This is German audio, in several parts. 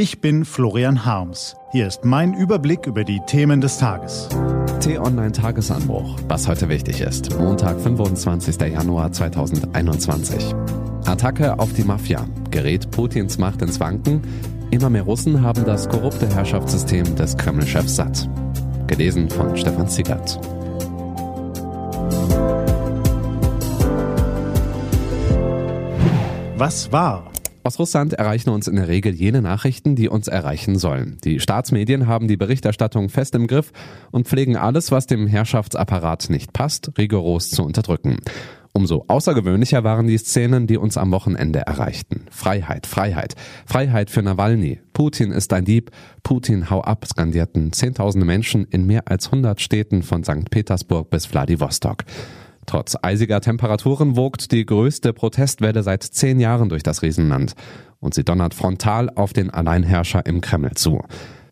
Ich bin Florian Harms. Hier ist mein Überblick über die Themen des Tages. T-Online Tagesanbruch. Was heute wichtig ist. Montag, 25. Januar 2021. Attacke auf die Mafia. Gerät Putins Macht ins Wanken? Immer mehr Russen haben das korrupte Herrschaftssystem des Kreml-Chefs satt. Gelesen von Stefan Ziegert. Was war? Aus Russland erreichen uns in der Regel jene Nachrichten, die uns erreichen sollen. Die Staatsmedien haben die Berichterstattung fest im Griff und pflegen alles, was dem Herrschaftsapparat nicht passt, rigoros zu unterdrücken. Umso außergewöhnlicher waren die Szenen, die uns am Wochenende erreichten. Freiheit, Freiheit, Freiheit für Nawalny. Putin ist ein Dieb. Putin, hau ab, skandierten Zehntausende Menschen in mehr als 100 Städten von St. Petersburg bis Wladiwostok. Trotz eisiger Temperaturen wogt die größte Protestwelle seit zehn Jahren durch das Riesenland. Und sie donnert frontal auf den Alleinherrscher im Kreml zu.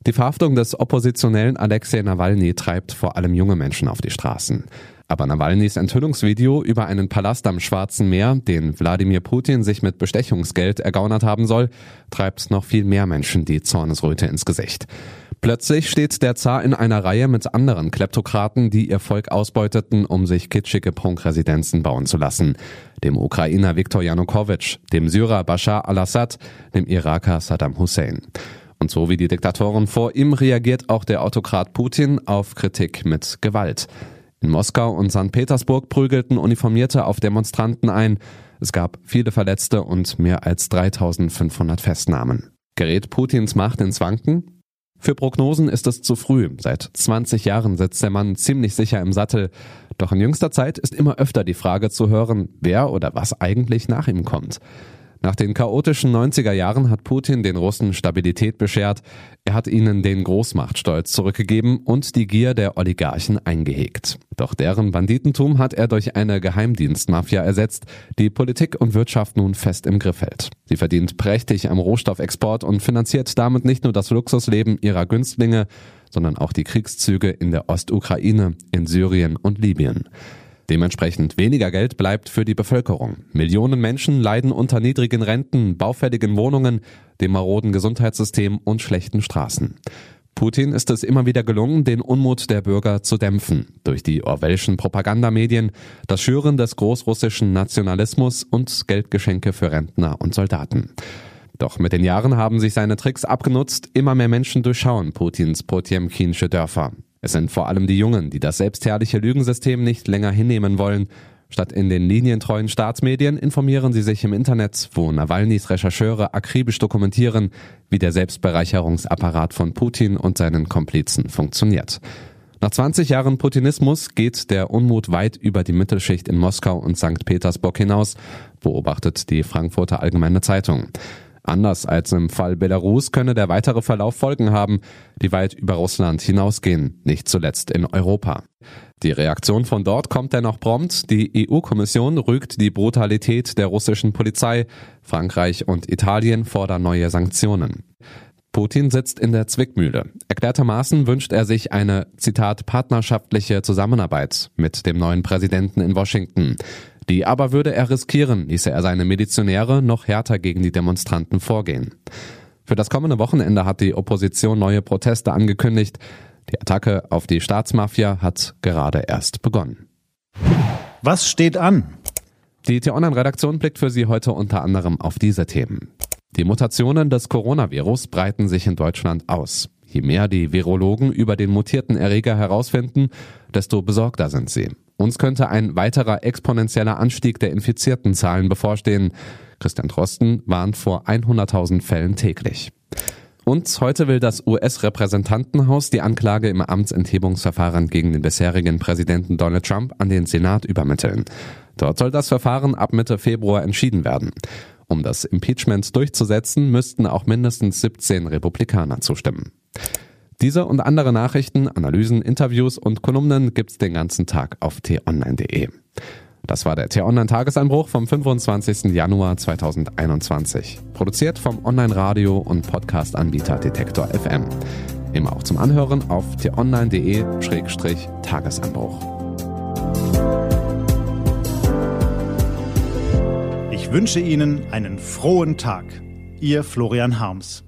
Die Verhaftung des Oppositionellen Alexei Nawalny treibt vor allem junge Menschen auf die Straßen. Aber Nawalnys Enthüllungsvideo über einen Palast am Schwarzen Meer, den Wladimir Putin sich mit Bestechungsgeld ergaunert haben soll, treibt noch viel mehr Menschen die Zornesröte ins Gesicht. Plötzlich steht der Zar in einer Reihe mit anderen Kleptokraten, die ihr Volk ausbeuteten, um sich kitschige Prunkresidenzen bauen zu lassen. Dem Ukrainer Viktor Janukowitsch, dem Syrer Bashar al-Assad, dem Iraker Saddam Hussein. Und so wie die Diktatoren vor ihm reagiert auch der Autokrat Putin auf Kritik mit Gewalt. In Moskau und St. Petersburg prügelten Uniformierte auf Demonstranten ein. Es gab viele Verletzte und mehr als 3500 Festnahmen. Gerät Putins Macht ins Wanken? Für Prognosen ist es zu früh. Seit 20 Jahren sitzt der Mann ziemlich sicher im Sattel. Doch in jüngster Zeit ist immer öfter die Frage zu hören, wer oder was eigentlich nach ihm kommt. Nach den chaotischen 90er Jahren hat Putin den Russen Stabilität beschert, er hat ihnen den Großmachtstolz zurückgegeben und die Gier der Oligarchen eingehegt. Doch deren Banditentum hat er durch eine Geheimdienstmafia ersetzt, die Politik und Wirtschaft nun fest im Griff hält. Sie verdient prächtig am Rohstoffexport und finanziert damit nicht nur das Luxusleben ihrer Günstlinge, sondern auch die Kriegszüge in der Ostukraine, in Syrien und Libyen. Dementsprechend weniger Geld bleibt für die Bevölkerung. Millionen Menschen leiden unter niedrigen Renten, baufälligen Wohnungen, dem maroden Gesundheitssystem und schlechten Straßen. Putin ist es immer wieder gelungen, den Unmut der Bürger zu dämpfen. Durch die Orwellschen Propagandamedien, das Schüren des großrussischen Nationalismus und Geldgeschenke für Rentner und Soldaten. Doch mit den Jahren haben sich seine Tricks abgenutzt, immer mehr Menschen durchschauen Putins Potemkinsche Dörfer. Es sind vor allem die Jungen, die das selbstherrliche Lügensystem nicht länger hinnehmen wollen. Statt in den linientreuen Staatsmedien informieren sie sich im Internet, wo Nawalnys Rechercheure akribisch dokumentieren, wie der Selbstbereicherungsapparat von Putin und seinen Komplizen funktioniert. Nach 20 Jahren Putinismus geht der Unmut weit über die Mittelschicht in Moskau und St. Petersburg hinaus, beobachtet die Frankfurter Allgemeine Zeitung. Anders als im Fall Belarus könne der weitere Verlauf Folgen haben, die weit über Russland hinausgehen, nicht zuletzt in Europa. Die Reaktion von dort kommt dennoch prompt. Die EU-Kommission rügt die Brutalität der russischen Polizei. Frankreich und Italien fordern neue Sanktionen. Putin sitzt in der Zwickmühle. Erklärtermaßen wünscht er sich eine, Zitat, partnerschaftliche Zusammenarbeit mit dem neuen Präsidenten in Washington. Die aber würde er riskieren, ließe er seine Milizionäre noch härter gegen die Demonstranten vorgehen. Für das kommende Wochenende hat die Opposition neue Proteste angekündigt. Die Attacke auf die Staatsmafia hat gerade erst begonnen. Was steht an? Die T-Online-Redaktion blickt für Sie heute unter anderem auf diese Themen. Die Mutationen des Coronavirus breiten sich in Deutschland aus. Je mehr die Virologen über den mutierten Erreger herausfinden, desto besorgter sind sie. Uns könnte ein weiterer exponentieller Anstieg der infizierten Zahlen bevorstehen. Christian Drosten warnt vor 100.000 Fällen täglich. Und heute will das US-Repräsentantenhaus die Anklage im Amtsenthebungsverfahren gegen den bisherigen Präsidenten Donald Trump an den Senat übermitteln. Dort soll das Verfahren ab Mitte Februar entschieden werden. Um das Impeachment durchzusetzen, müssten auch mindestens 17 Republikaner zustimmen. Diese und andere Nachrichten, Analysen, Interviews und Kolumnen gibt's den ganzen Tag auf t-online.de. Das war der T-Online-Tagesanbruch vom 25. Januar 2021. Produziert vom Online-Radio- und Podcast-Anbieter Detektor FM. Immer auch zum Anhören auf t-online.de-tagesanbruch. Ich wünsche Ihnen einen frohen Tag. Ihr Florian Harms.